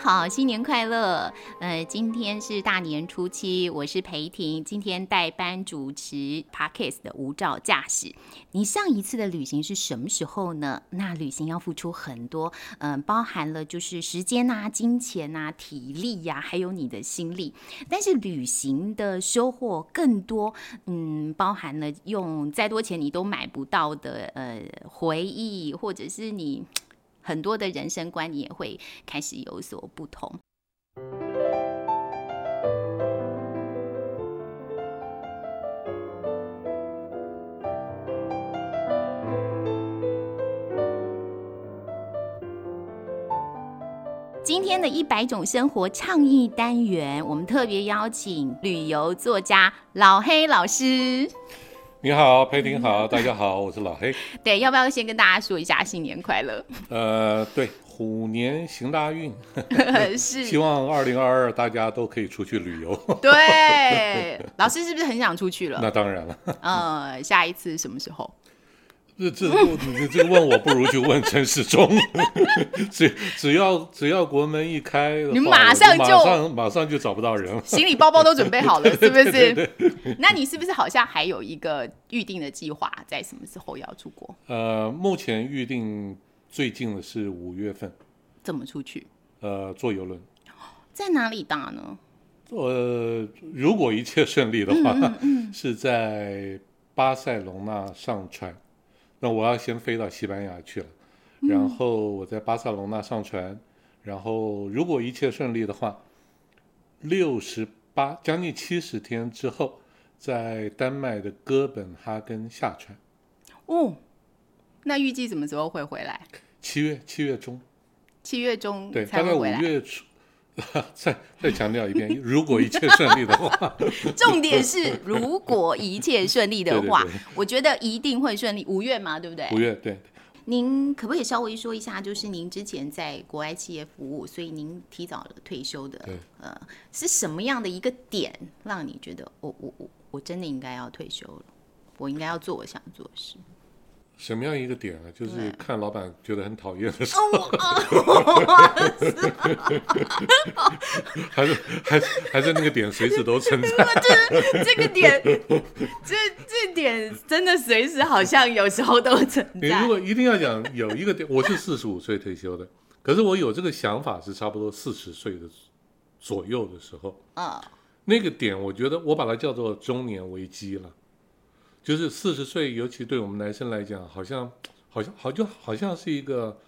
好，新年快乐！呃，今天是大年初七，我是裴婷，今天代班主持 Parkes 的无照驾驶。你上一次的旅行是什么时候呢？那旅行要付出很多，嗯、包含了就是时间啊、金钱啊、体力呀、还有你的心力。但是旅行的收获更多，嗯，包含了用再多钱你都买不到的呃回忆，或者是你很多的人生观，你也会开始有所不同。今天的一百种生活倡议单元，我们特别邀请旅游作家老黑老师。你好，裴婷好，大家好，我是老黑。对，要不要先跟大家说一下新年快乐？呃，对，虎年行大运，是希望二零二二大家都可以出去旅游。对，老师是不是很想出去了？那当然了，呃，下一次什么时候？这这你这个问我，不如就问陈世忠。只只要只要国门一开，你马上就马上马上就找不到人了。行李包包都准备好了，是不是？那你是不是好像还有一个预定的计划，在什么时候要出国？呃，目前预定最近的是五月份，怎么出去？呃，坐游轮。在哪里搭呢？呃，如果一切顺利的话，嗯 是在巴塞隆纳上船。那我要先飞到西班牙去了，嗯然后我在巴塞隆纳上船，然后如果一切顺利的话，六十八将近七十天之后，在丹麦的哥本哈根下船。哦，那预计什么时候会回来？七月七月中，七月中对，大概五。月初。再再强调一遍，如果一切顺利的话，重点是，如果一切顺利的话，对对对我觉得一定会顺利。五月嘛，对不对？五月对。您可不可以稍微说一下，就是您之前在国外企业服务，所以您提早了退休的，呃，是什么样的一个点让你觉得，我我我我真的应该要退休了，我应该要做我想做的事？什么样一个点啊？就是看老板觉得很讨厌的时候，还是还是还是那个点随时都存在。这个点，这这点真的随时好像有时候都存在。你如果一定要讲有一个点，我是四十五岁退休的，可是我有这个想法是差不多四十岁的左右的时候，啊，那个点我觉得我把它叫做中年危机了，就是四十岁，尤其对我们男生来讲，好像好像好就好像是一个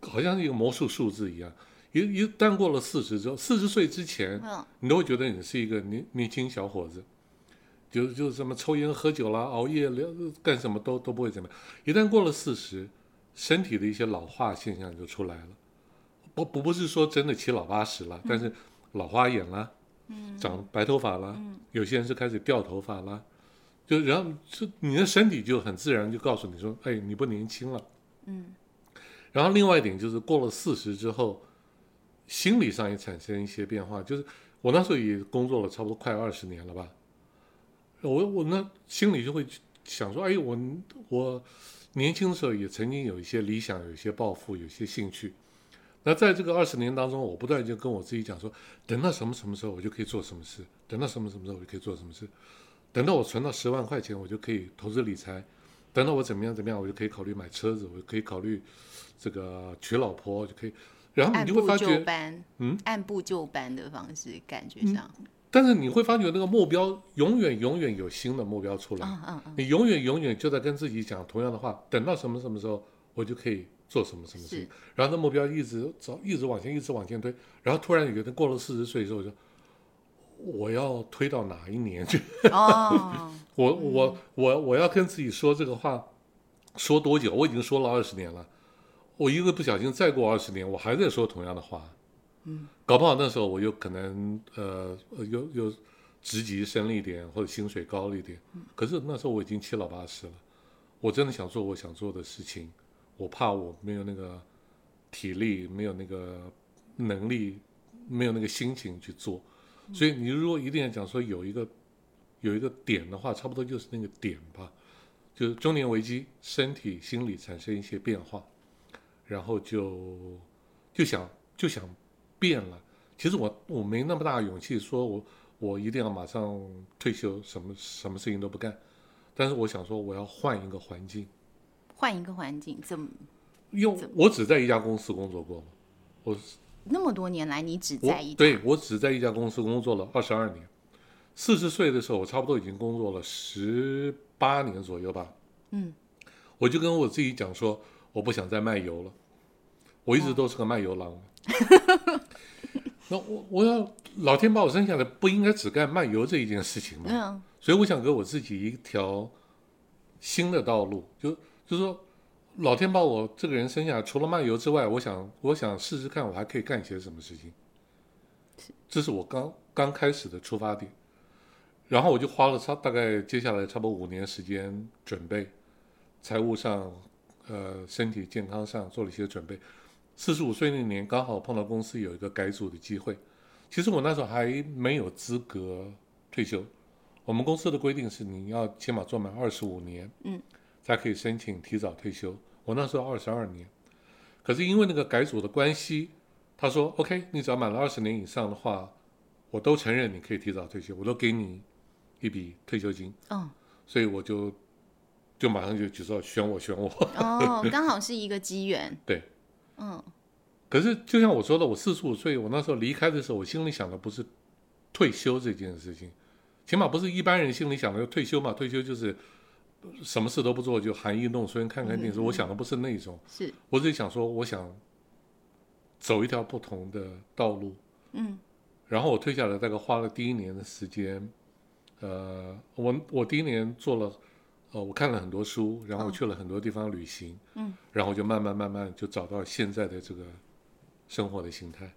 好像是一个魔术数字一样。一一旦过了四十之后，四十岁之前，嗯你都会觉得你是一个年年轻小伙子，就就什么抽烟喝酒啦、熬夜聊干什么都都不会怎么样。一旦过了四十，身体的一些老化现象就出来了。不不不是说真的七老八十了，但是老花眼啦，长白头发啦，有些人是开始掉头发啦，就然后就你的身体就很自然就告诉你说，哎，你不年轻了。嗯。然后另外一点就是过了四十之后，心理上也产生一些变化，就是我那时候也工作了差不多快二十年了吧，我我那心里就会想说，哎，我我年轻的时候也曾经有一些理想，有一些抱负，有一些兴趣。那在这个二十年当中，我不断就跟我自己讲说，等到什么什么时候我就可以做什么事，等到什么什么时候我就可以做什么事，等到我存到十万块钱，我就可以投资理财，等到我怎么样怎么样，我就可以考虑买车子，我就可以考虑这个娶老婆，就可以。然后你就会发觉，嗯，按部就班的方式，感觉上，但是你会发觉那个目标永远永远有新的目标出来，嗯嗯嗯，你永远永远就在跟自己讲同样的话，等到什么什么时候我就可以做什么什么事是，然后那目标一直走，一直往前，一直往前推，然后突然有一天过了四十岁之后，我就我要推到哪一年去？哦，我我我我要跟自己说这个话，说多久？我已经说了二十年了，我一个不小心再过二十年，我还在说同样的话。嗯，搞不好那时候我又可能呃呃有有职级升了一点，或者薪水高了一点。可是那时候我已经七老八十了，我真的想做我想做的事情，我怕我没有那个体力，没有那个能力，没有那个心情去做。所以你如果一定要讲说有一个有一个点的话，差不多就是那个点吧，就是中年危机，身体、心理产生一些变化，然后就就想就想变了。其实我我没那么大勇气说我我一定要马上退休，什么什么事情都不干。但是我想说我要换一个环境，换一个环境怎么？因为我只在一家公司工作过嘛，我那么多年来你只在一对我只在一家公司工作了二十二年。四十岁的时候，我差不多已经工作了十八年左右吧。嗯，我就跟我自己讲说，我不想再卖油了。我一直都是个卖油郎。那我我要老天把我生下来，不应该只干卖油这一件事情吗？嗯所以我想给我自己一条新的道路，就就是说，老天把我这个人生下来，除了漫游之外，我想我想试试看，我还可以干些什么事情。这是我刚刚开始的出发点，然后我就花了差大概接下来差不多五年时间准备，财务上，呃，身体健康上做了一些准备。四十五岁那年刚好碰到公司有一个改组的机会，其实我那时候还没有资格退休。我们公司的规定是你要起码做满二十五年，嗯，才可以申请提早退休。我那时候二十二年，可是因为那个改组的关系，他说 OK，你只要满了二十年以上的话，我都承认你可以提早退休，我都给你一笔退休金，嗯所以我就就马上就举手选我选我。哦，刚好是一个机缘。对，嗯可是就像我说的，我四十五岁，我那时候离开的时候，我心里想的不是退休这件事情，起码不是一般人心里想的退休嘛，退休就是什么事都不做，就含饴弄孙，看看电视。我想的不是那种，是我只是想说，我想走一条不同的道路。嗯然后我退下来，大概花了第一年的时间，呃，我我第一年做了，呃，我看了很多书，然后我去了很多地方旅行，嗯，然后就慢慢慢慢就找到现在的这个生活的形态，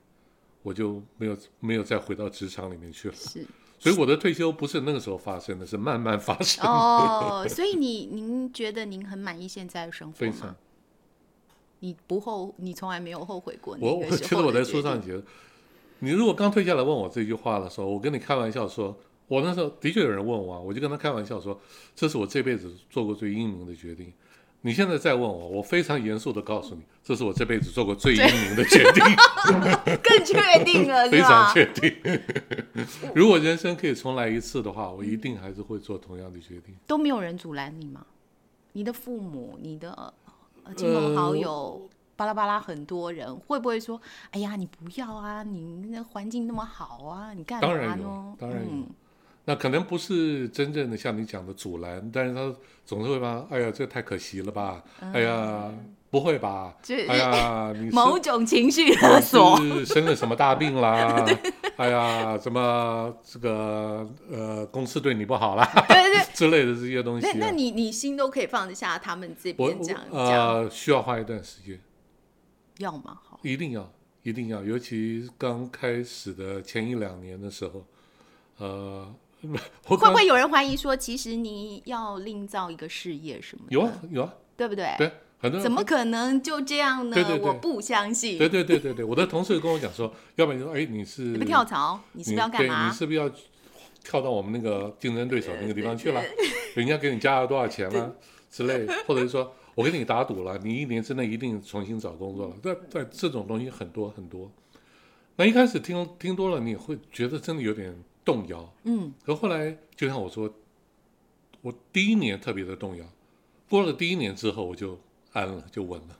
我就没有没有再回到职场里面去了。是所以我的退休不是那个时候发生的，是慢慢发生。哦，所以你您觉得您很满意现在的生活非常吗？你不后，你从来没有后悔过我我觉得我在书上觉得，你如果刚退下来问我这句话的时候，我跟你开玩笑说，我那时候的确有人问我啊，我就跟他开玩笑说，这是我这辈子做过最英明的决定。你现在再问我，我非常严肃的告诉你，这是我这辈子做过最英明的决定，更确定了，非常？确定。如果人生可以重来一次的话，我一定还是会做同样的决定。都没有人阻拦你吗？你的父母、你的呃亲朋好友，巴拉巴拉很多人，会不会说：“哎呀，你不要啊，你那环境那么好啊，你干嘛当然有呢？”当然有嗯那可能不是真正的像你讲的阻拦，但是他总是会吧，哎呀，这太可惜了吧，哎呀，不会吧，哎呀，你某种情绪勒索。是生了什么大病啦？哎呀，什么这个呃，公司对你不好啦，对对之类的这些东西、那啊。那你你心都可以放得下他们这边这样需要花一段时间，要吗？好，一定要一定要，尤其刚开始的前一两年的时候，呃，会不会有人怀疑说，其实你要另造一个事业什么的？有啊有啊，对不对？对，很多人怎么可能就这样呢？对对对我不相信。对对对对对，我的同事跟我讲说，要不然你说，哎，你是你不跳槽，你是不是要干，嘛你？是不是要跳到我们那个竞争对手那个地方去了？人家给你加了多少钱了之类，或者是说我跟你打赌了，你一年之内一定重新找工作了。对对这种东西很多很多。那一开始听听多了，你会觉得真的有点动摇。嗯，可后来就像我说，我第一年特别的动摇，过了第一年之后，我就安了，就稳了。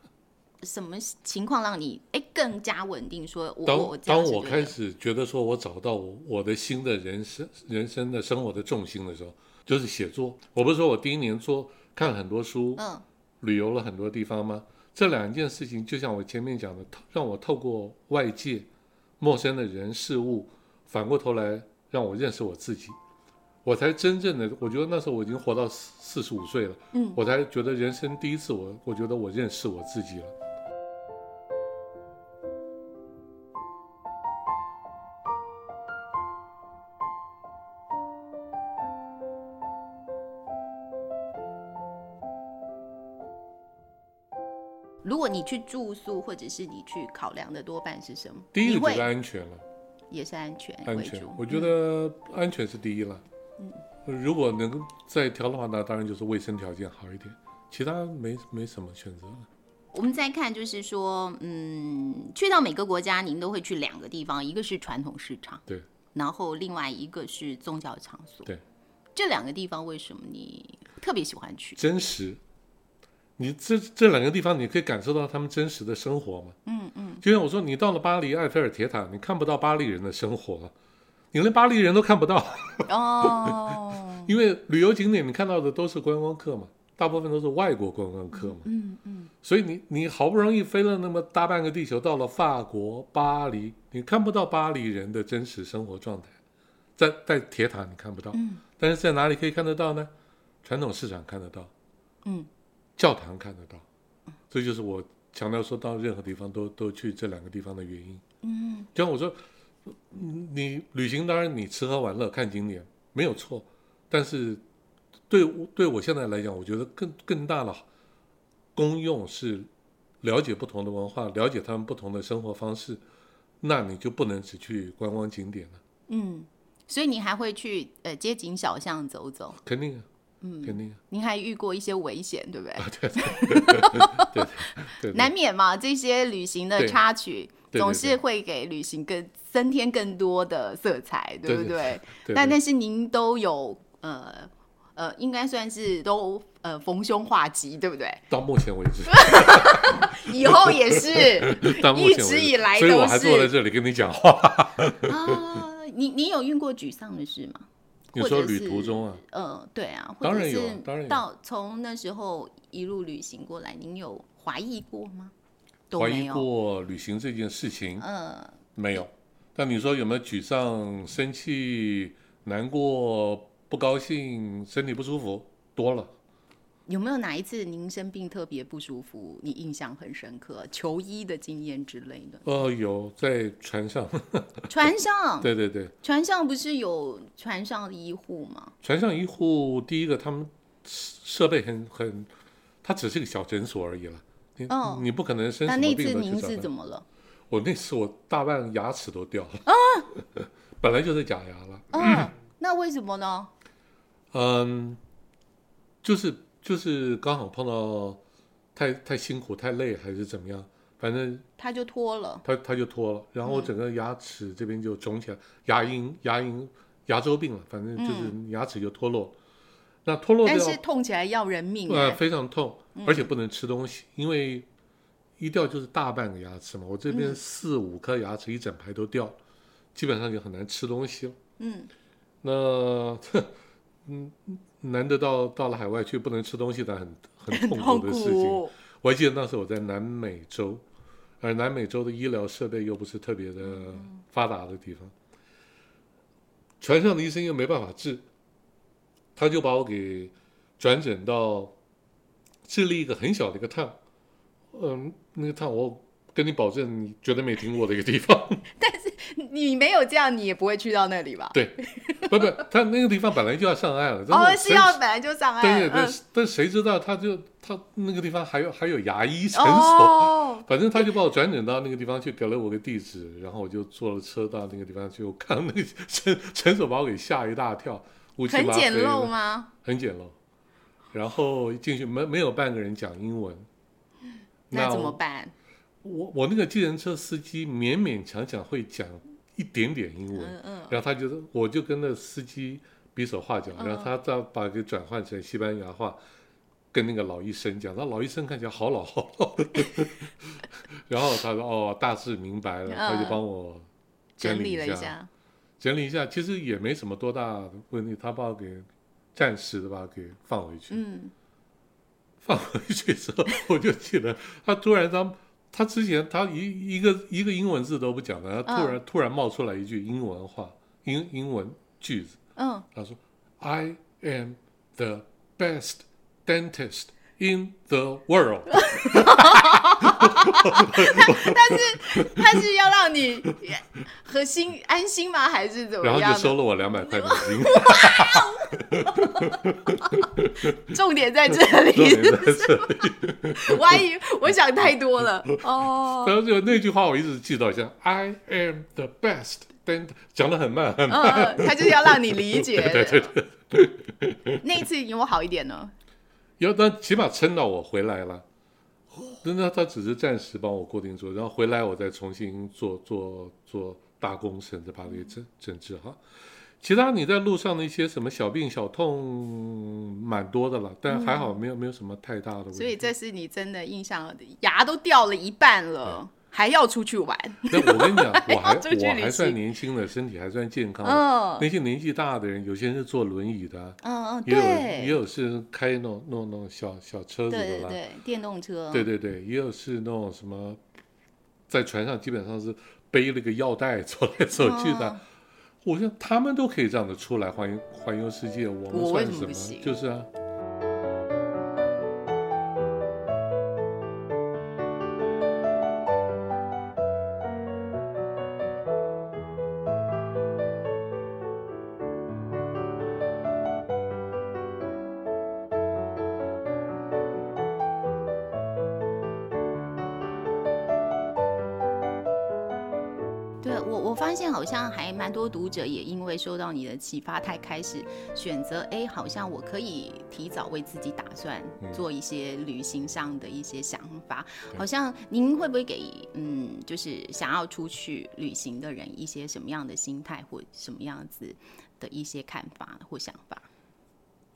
什么情况让你哎更加稳定？说我当我当我开始觉得说我找到我我的新的人生人生的生活的重心的时候，就是写作。我不是说我第一年做看很多书，嗯旅游了很多地方吗？这两件事情就像我前面讲的，让我透过外界陌生的人事物，反过头来让我认识我自己，我才真正的，我觉得那时候我已经活到四四十五岁了，嗯，我才觉得人生第一次我，我觉得我认识我自己了。如果你去住宿，或者是你去考量的多半是什么？第一个就是安全了，也是安全安全我觉得安全是第一了。嗯，如果能再调的话，那当然就是卫生条件好一点，其他没没什么选择了。我们再看，就是说，嗯，去到每个国家，您都会去两个地方，一个是传统市场，对，然后另外一个是宗教场所。对，这两个地方为什么你特别喜欢去？真实。你这这两个地方，你可以感受到他们真实的生活嘛？嗯嗯。就像我说，你到了巴黎埃菲尔铁塔，你看不到巴黎人的生活，你连巴黎人都看不到，哦，因为旅游景点你看到的都是观光客嘛，大部分都是外国观光客嘛。嗯嗯，所以你你好不容易飞了那么大半个地球，到了法国巴黎，你看不到巴黎人的真实生活状态，在在铁塔你看不到，嗯，但是在哪里可以看得到呢？传统市场看得到，嗯，教堂看得到，这就是我强调说到任何地方都都去这两个地方的原因。嗯，就像我说，嗯你旅行当然你吃喝玩乐看景点没有错，但是对对我现在来讲，我觉得更更大的功用是了解不同的文化，了解他们不同的生活方式，那你就不能只去观光景点了，嗯，所以你还会去呃街景小巷走走，肯定啊，嗯，肯定啊，您还遇过一些危险，对不对？对对对，难免嘛，这些旅行的插曲总是会给旅行更增添更多的色彩，对不对对？对对但但是您都有呃呃，应该算是都呃逢凶化吉，对不对？到目前为止，以后也是 一直以来所以我都还坐在是这里跟你讲话。啊。你你有遇过沮丧的事吗？你说旅或者是途中啊，呃，对啊，或当然有者是当然有到从那时候一路旅行过来，您有怀疑过吗？怀疑。过旅行这件事情呃，没有。但你说有没有沮丧、生气、难过、不高兴、身体不舒服？多了。有没有哪一次您生病特别不舒服，你印象很深刻，求医的经验之类的？呃，有在船上，船上，对对对，船上不是有船上的医护吗？船上医护第一个他们设备很很，它只是个小诊所而已了。你、哦你不可能生那那什么病次您是怎么了？我那次我大半牙齿都掉了，本来就是假牙了。嗯，那为什么呢？嗯，就是就是刚好碰到太太辛苦太累还是怎么样，反正他就脱了。他他就脱了，然后我整个牙齿这边就肿起来，牙龈牙龈牙周病了，反正就是牙齿就脱落。那脱落但是痛起来要人命呃哎、非常痛，而且不能吃东西，因为一掉就是大半个牙齿嘛，我这边四五颗牙齿一整排都掉了，基本上就很难吃东西了。嗯，那 嗯，难得到到了海外去不能吃东西的很很痛痛苦的事情。我还记得那时候我在南美洲，而南美洲的医疗设备又不是特别的发达的地方，船上的医生又没办法治，他就把我给转诊到智利一个很小的一个烫，嗯，那个烫我跟你保证你绝对没听过的一个地方。你没有这样，你也不会去到那里吧？对，不不，他那个地方本来就要上岸了，哦，是要本来就上岸。对对对，嗯但谁知道他就他那个地方还有还有牙医诊所，哦，反正他就把我转诊到那个地方去，给了我个地址，然后我就坐了车到那个地方去。我看那个诊诊所把我给吓一大跳，乌漆很简陋？吗？很简陋。然后一进去没没有半个人讲英文，那怎么办？我我那个计程车司机勉勉强强会讲一点点英文，嗯嗯，然后他就是我就跟那司机比手画脚，嗯然后他再把给转换成西班牙话。跟那个老医生讲，那老医生看起来好老好老，然后他说：“哦，大致明白了。”他就嗯帮我整理理，了一下。整理一下，其实也没什么多大的问题。他把我给暂时的把我给放回去，嗯，放回去之后，我就记得他突然他他之前他一一个一个英文字都不讲的，他突然、突然冒出来一句英文话，英英文句子，嗯，他说：“I am the best dentist in the world。” 但是他是要让你核心安心吗？还是怎么样然后？就收了我两百块美金，重点在这里。我还以为我想太多了哦。然后就那句话我一直记到现在，I am the best。但讲的很慢很慢，他就是要让你理解。对对对，那一次有没有好一点呢？有但起码撑到我回来了。那那他只是暂时帮我固定住，然后回来我再重新做做做大工程，再把这个整整治好。其他你在路上的一些什么小病小痛蛮多的了，但还好没有没有什么太大的问题。所以这是你真的印象，牙都掉了一半了，还要出去玩。那我跟你讲，我还我还算年轻的，身体还算健康那些年纪大的人，有些人是坐轮椅的啊，嗯嗯，也有也，有是开那种那种那种小小车子的啦。对对对，电动车，对对对，也有是那种什么，在船上基本上是背了个腰带走来走去的。哦我觉得他们都可以这样子出来环游环游世界，我们算什么？就是啊，我，发现好像还蛮多读者也因为受到你的启发，才开始选择，哎，好像我可以提早为自己打算，嗯做一些旅行上的一些想法。对好像您会不会给，嗯，就是想要出去旅行的人一些什么样的心态或什么样子的一些看法或想法？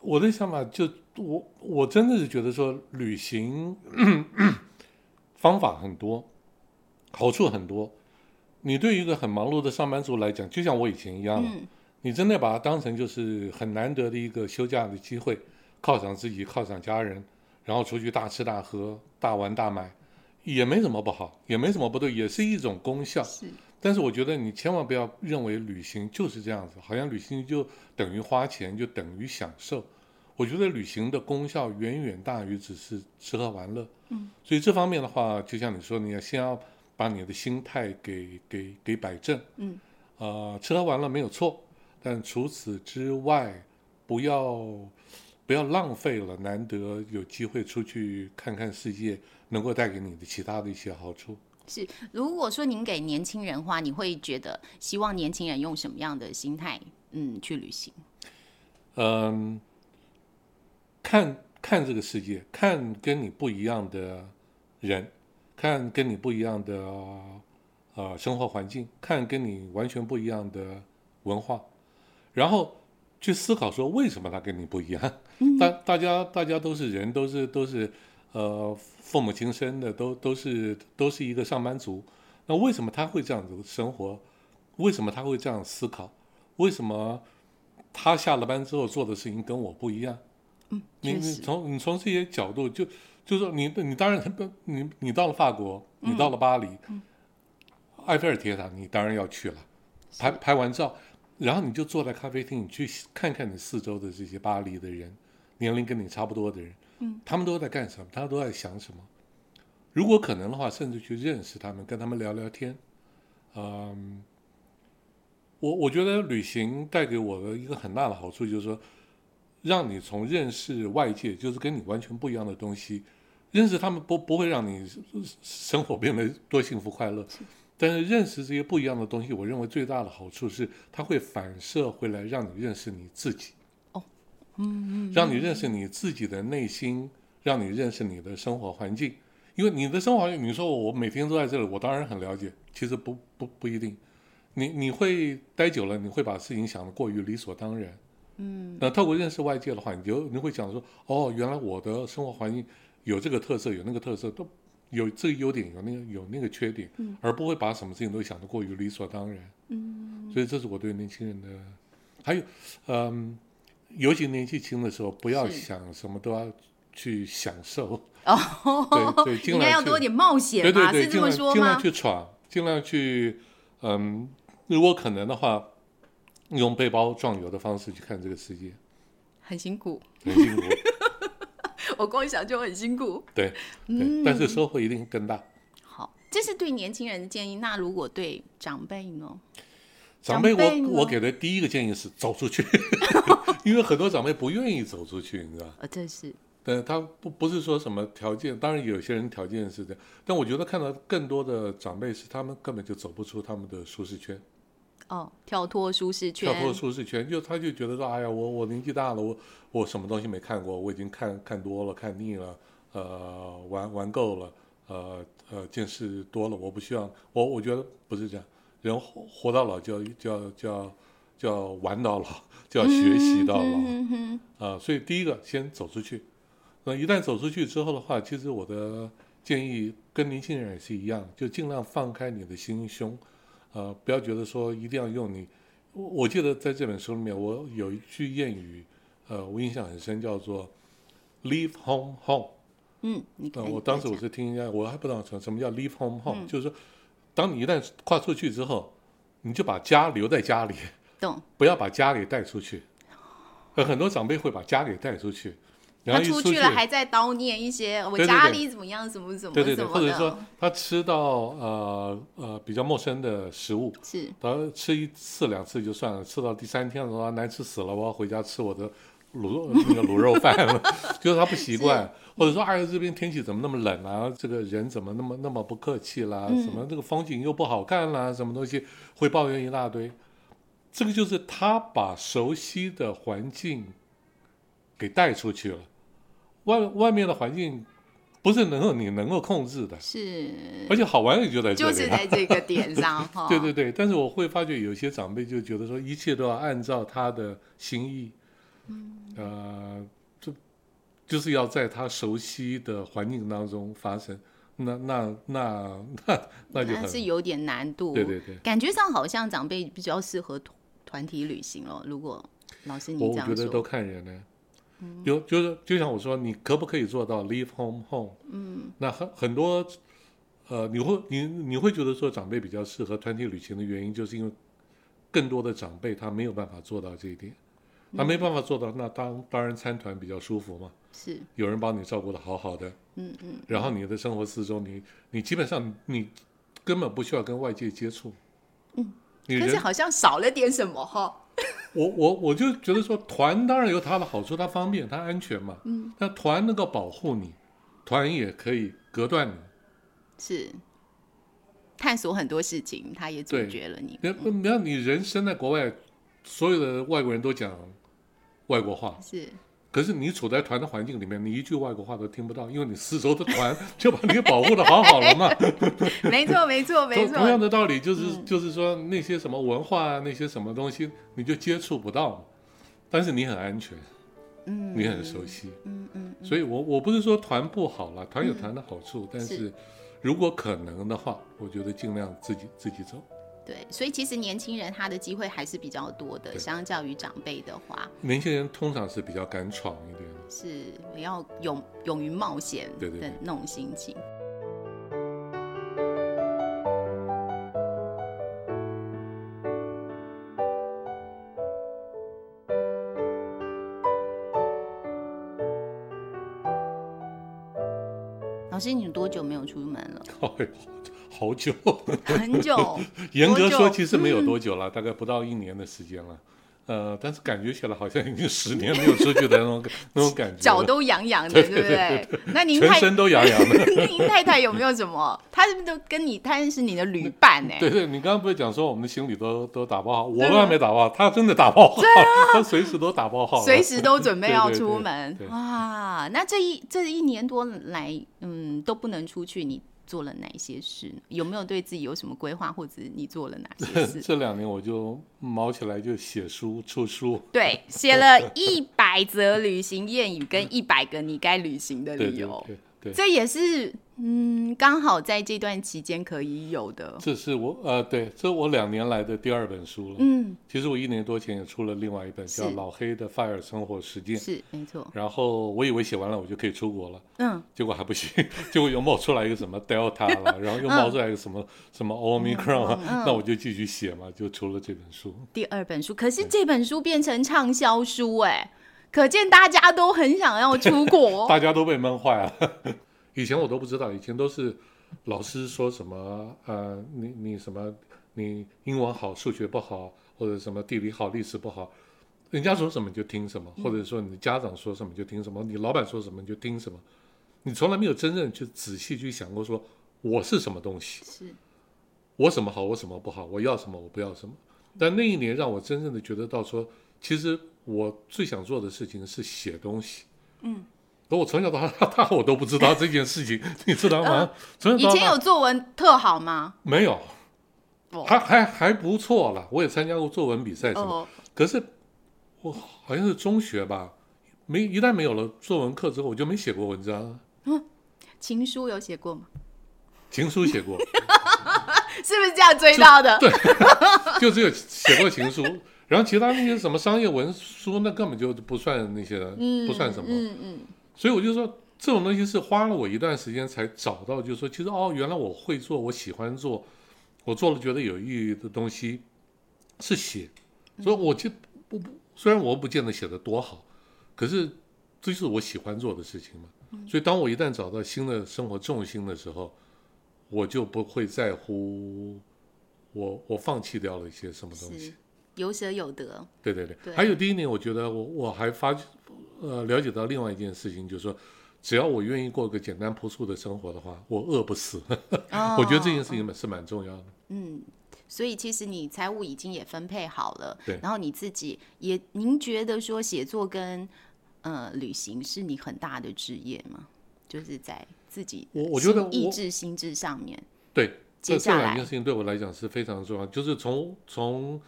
我的想法就我我真的是觉得说旅行 方法很多，好处很多。你对于一个很忙碌的上班族来讲，就像我以前一样了，嗯你真的把它当成就是很难得的一个休假的机会，犒赏自己，犒赏家人，然后出去大吃大喝、大玩大买，也没什么不好，也没什么不对，也是一种功效。是，但是我觉得你千万不要认为旅行就是这样子，好像旅行就等于花钱，就等于享受。我觉得旅行的功效远远大于只是吃喝玩乐。嗯，所以这方面的话，就像你说，你要先要把你的心态给给给摆正。嗯，呃，吃喝玩乐没有错，但除此之外，不要不要浪费了难得有机会出去看看世界，能够带给你的其他的一些好处。是。如果说您给年轻人的话，你会觉得希望年轻人用什么样的心态，嗯，去旅行？嗯，看看这个世界，看跟你不一样的人，看跟你不一样的呃生活环境，看跟你完全不一样的文化，然后去思考说为什么他跟你不一样。大大家大家都是人，都是都是呃父母亲生的，都都是都是一个上班族。那为什么他会这样子生活？为什么他会这样思考？为什么他下了班之后做的事情跟我不一样？嗯，你你从你从这些角度就就说你你当然不你你到了法国，你到了巴黎，埃菲尔铁塔你当然要去了，拍拍完照，然后你就坐在咖啡厅，你去看看你四周的这些巴黎的人，年龄跟你差不多的人，嗯，他们都在干什么？他们都在想什么？如果可能的话，甚至去认识他们，跟他们聊聊天，嗯。我我觉得旅行带给我的一个很大的好处就是说，让你从认识外界，就是跟你完全不一样的东西，认识他们不不会让你生活变得多幸福快乐，但是认识这些不一样的东西，我认为最大的好处是它会反射回来，让你认识你自己。哦，嗯嗯，让你认识你自己的内心，让你认识你的生活环境。因为你的生活环境，你说我每天都在这里，我当然很了解，其实不不不一定。你你会待久了，你会把事情想得过于理所当然。嗯，那透过认识外界的话，你就你会想说，哦，原来我的生活环境有这个特色，有那个特色，都有这个优点，有那个有那个缺点，嗯而不会把什么事情都想得过于理所当然。嗯，所以这是我对年轻人的，还有，嗯，尤其年纪轻的时候，不要想什么都要去享受，哦，对对，尽 应该要量多点冒险吧？对对对，是这么说尽量尽量？去闯，尽量去，嗯，如果可能的话，用背包壮游的方式去看这个世界，很辛苦，很辛苦，我光想就很辛苦。对对，嗯但是收获一定更大。好这是对年轻人的建议。那如果对长辈呢？长辈我我给的第一个建议是走出去，因为很多长辈不愿意走出去，你知道。呃，这是但他不不是说什么条件，当然有些人条件是这样，但我觉得看到更多的长辈是他们根本就走不出他们的舒适圈，哦，跳脱舒适圈，跳脱舒适圈，就他就觉得说，哎呀，我我年纪大了，我我什么东西没看过，我已经看看多了，看腻了，呃，玩玩够了，呃呃，见识多了，我不希望，我我觉得不是这样，人活活到老就要就要就要就要玩到老，就要学习到老。啊，所以第一个先走出去。那一旦走出去之后的话，其实我的建议跟年轻人也是一样，就尽量放开你的心胸，呃，不要觉得说一定要用你。我我记得在这本书里面，我有一句谚语，呃，我印象很深，叫做 “leave home home”。嗯，你可呃，我当时我是听人家，我还不知道什什么叫 “leave home home”，、嗯就是说，当你一旦跨出去之后，你就把家留在家里，懂，不要把家里带出去。呃，很多长辈会把家里带出去，然他后一出出去了还在叨念一些我家里怎么样，怎么怎么对对对，怎么的，或者说他吃到呃呃比较陌生的食物，是。他吃一次两次就算了，吃到第三天的话难吃死了，我要回家吃我的卤那个卤肉饭了，就是他不习惯，或者说哎呀这边天气怎么那么冷啊，这个人怎么那么那么不客气啦，嗯。什么这个风景又不好看啦，什么东西会抱怨一大堆，这个就是他把熟悉的环境给带出去了，外外面的环境不是能够你能够控制的。是，而且好玩也就在这里、啊，就是在这个点上 哈，对对对，但是我会发觉有些长辈就觉得说一切都要按照他的心意，嗯，呃，就就是要在他熟悉的环境当中发生，那那那那那就很那是有点难度，对对对，感觉上好像长辈比较适合团团体旅行哦。如果老师你我这样觉得都，看人呢。有就是就像我说，你可不可以做到 leave home home？嗯，那很很多，呃，你会你你会觉得说长辈比较适合团体旅行的原因，就是因为更多的长辈他没有办法做到这一点，他没办法做到，那当当然参团比较舒服嘛，是。有人帮你照顾的好好的，嗯嗯，然后你的生活四周，你你基本上你根本不需要跟外界接触，嗯，可是好像少了点什么哈。我我我就觉得说，团当然有它的好处，它方便，它安全嘛。嗯。那团能够保护你，团也可以隔断你。是探索很多事情，他也阻对绝了你。你不要你人生在国外，所有的外国人都讲外国话，是可是你处在团的环境里面，你一句外国话都听不到，因为你四周的团就把你给保护的好好了嘛。没错，没错，没错同样。的道理，就是、就是说那些什么文化啊，那些什么东西，你就接触不到。但是你很安全，嗯，你很熟悉。嗯嗯，所以我我不是说团不好了，团有团的好处，但是如果可能的话，我觉得尽量自己自己走。对，所以其实年轻人他的机会还是比较多的，相较于长辈的话，年轻人通常是比较敢闯一点，是比较勇勇于冒险对对对的那种心情。老师，你多久没有出门了？哎好久。很久，严格说，其实没有多久了，大概不到一年的时间了。呃，但是感觉起来好像已经十年没有出去的那种 那种感觉，脚都痒痒的，对不对？那您太全身都痒痒的。您太太有没有什么？她是不是都跟你？她是你的旅伴呢？对对，你刚刚不是讲说我们的行李都都打包好，我还没打包好，他真的打包好，他随时都打包好了，随时都准备要出门对哇！那这一这一年多来，嗯，都不能出去，你做了哪些事？有没有对自己有什么规划，或者你做了哪些 事？这两年我就毛起来就写书出书，对，写了一百则旅行谚语跟一百个你该旅行的理由，对 对，这也是嗯刚好在这段期间可以有的。这是我呃对，这是我两年来的第二本书了。嗯，其实我一年多前也出了另外一本叫《老黑的 FIRE 生活实践》，是没错。然后我以为写完了我就可以出国了，嗯，结果还不行，结果又冒出来一个什么 Delta 了，然后又冒出来一个什么什么 Omicron，啊嗯那我就继续写嘛，就出了这本书。第二本书，可是这本书变成畅销书，哎，可见大家都很想要出国。大家都被闷坏了，以前我都不知道，以前都是老师说什么，呃，你你什么，你英文好，数学不好，或者什么地理好，历史不好，人家说什么就听什么，或者说你的家长说什么就听什么，你老板说什么你就听什么，你从来没有真正去仔细去想过说我是什么东西，是。我什么好，我什么不好，我要什么，我不要什么。但那一年让我真正的觉得到说，其实我最想做的事情是写东西。嗯，可我从小到 大我都不知道这件事情，你知道吗？从小以前有作文特好吗？没有？哦还还还不错了，我也参加过作文比赛什么。哦，可是我好像是中学吧，没一旦没有了作文课之后，我就没写过文章，情书有写过吗？情书写过，是不是这样追到的？对 就只有写过情书，然后其他那些什么商业文书，那根本就不算那些，嗯，不算什么。嗯嗯，所以我就说，这种东西是花了我一段时间才找到，就是说，其实哦，原来我会做，我喜欢做，我做了觉得有意义的东西是写。所以我就不不，虽然我不见得写的多好，可是这就是我喜欢做的事情嘛。所以当我一旦找到新的生活重心的时候，我就不会在乎我我放弃掉了一些什么东西是。有舍有得。对对对，对还有第一点，我觉得我我还发呃了解到另外一件事情，就是说，只要我愿意过个简单朴素的生活的话，我饿不死。哦我觉得这件事情是蛮重要的。嗯，所以其实你财务已经也分配好了，对然后你自己也，您觉得说写作跟呃旅行是你很大的职业吗？就是在自己我我觉得心意志心智上面，对，这这接下来两件事情对我来讲是非常重要，就是从从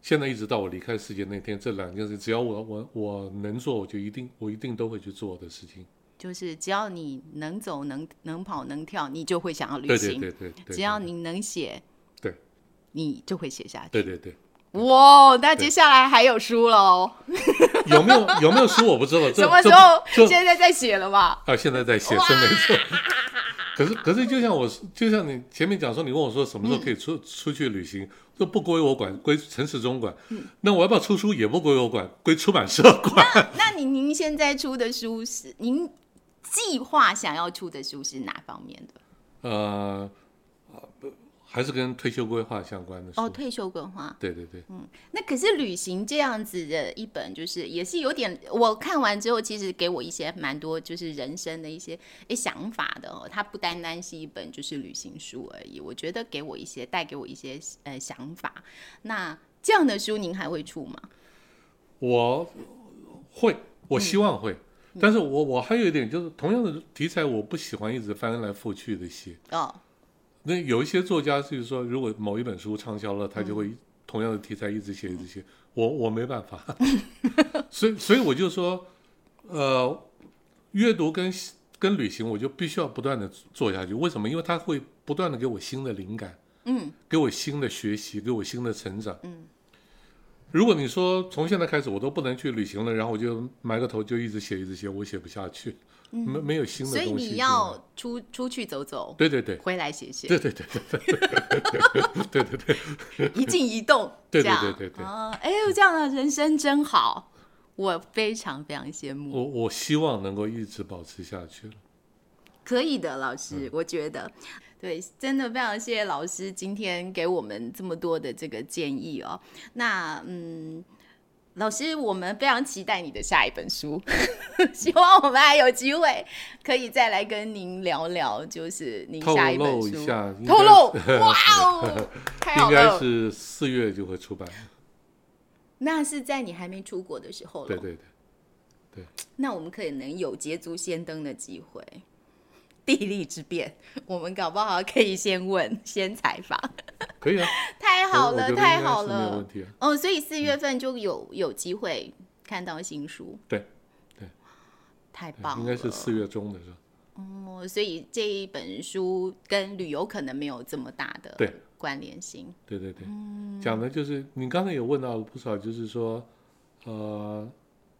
现在一直到我离开世界那天，这两件事，只要我我我能做，我就一定我一定都会去做的事情。就是只要你能走能能跑能跳，你就会想要旅对行；对对对对，只要你能写，对，你就会写下去。对对对，哇，那接下来还有书喽？有没有有没有书我不知道，什么时候？现在在写了吧？啊，现在在写真没错。可是可是，就像我，就像你前面讲说，你问我说什么时候可以出、出去旅行，这不归我管，归陈时中管。那我要不要出书也不归我管，归出版社管。那您您现在出的书是您计划想要出的书是哪方面的？呃，还是跟退休规划相关的。哦，退休规划。对对对，嗯那可是旅行这样子的一本，就是也是有点，我看完之后，其实给我一些蛮多就是人生的一些诶想法的哦。它不单单是一本就是旅行书而已，我觉得给我一些带给我一些呃想法。那这样的书您还会出吗？我会，我希望会。但是我我还有一点就是，同样的题材，我不喜欢一直翻来覆去的写。哦，那有一些作家就是说，如果某一本书畅销了，他就会同样的题材一直写一直写。我我没办法，所以所以我就说，呃，阅读跟跟旅行，我就必须要不断的做下去。为什么？因为它会不断的给我新的灵感，嗯，给我新的学习，给我新的成长。嗯，如果你说从现在开始我都不能去旅行了，然后我就埋个头就一直写一直写，我写不下去，没没有新的所以东西所以。你要出出去走走，对对对回来写写，对对对对对对对。一静一动，对这样对对对哎呦，这样的人生真好，我非常非常羡慕。我我希望能够一直保持下去。可以的，老师，我觉得，对，真的非常谢谢老师今天给我们这么多的这个建议哦。那嗯，老师，我们非常期待你的下一本书，希望我们还有机会可以再来跟您聊聊，就是您透下一本书。露一下，透露，哇哦，太好应该！是四月就会出版。那是在你还没出国的时候了。对对对，那我们可能有捷足先登的机会。地利之变，我们搞不好可以先问、先采访，可以啊，太好了，太好了问。题啊。哦，所以四月份就有有机会看到新书，对对，太棒了。应该是四月中的是吧。哦，所以这一本书跟旅游可能没有这么大的对关联性。对对对，嗯讲的就是你刚才有问到了不少，就是说，呃，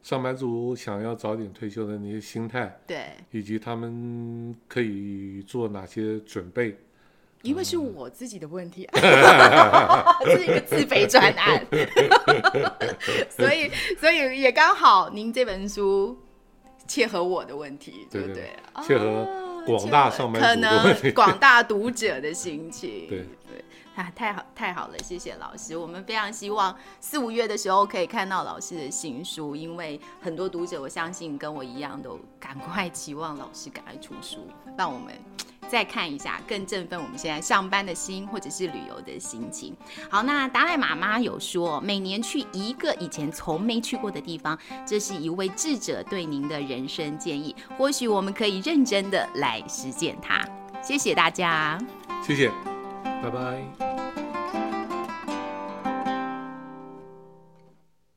上班族想要早点退休的那些心态，对，以及他们可以做哪些准备。因为是我自己的问题、啊，这是一个自肥专案，所以所以也刚好您这本书切合我的问题，对不对？切合哦广大上班可族可能广大读者的心情。对对，啊，太好太好了，谢谢老师。我们非常希望四五月的时候可以看到老师的新书，因为很多读者我相信跟我一样都赶快 期望老师赶快出书，让我们。再看一下，更振奋我们现在上班的心，或者是旅游的心情。好，那达赖妈妈有说，每年去一个以前从没去过的地方，这是一位智者对您的人生建议。或许我们可以认真的来实践它。谢谢大家。谢谢，拜拜。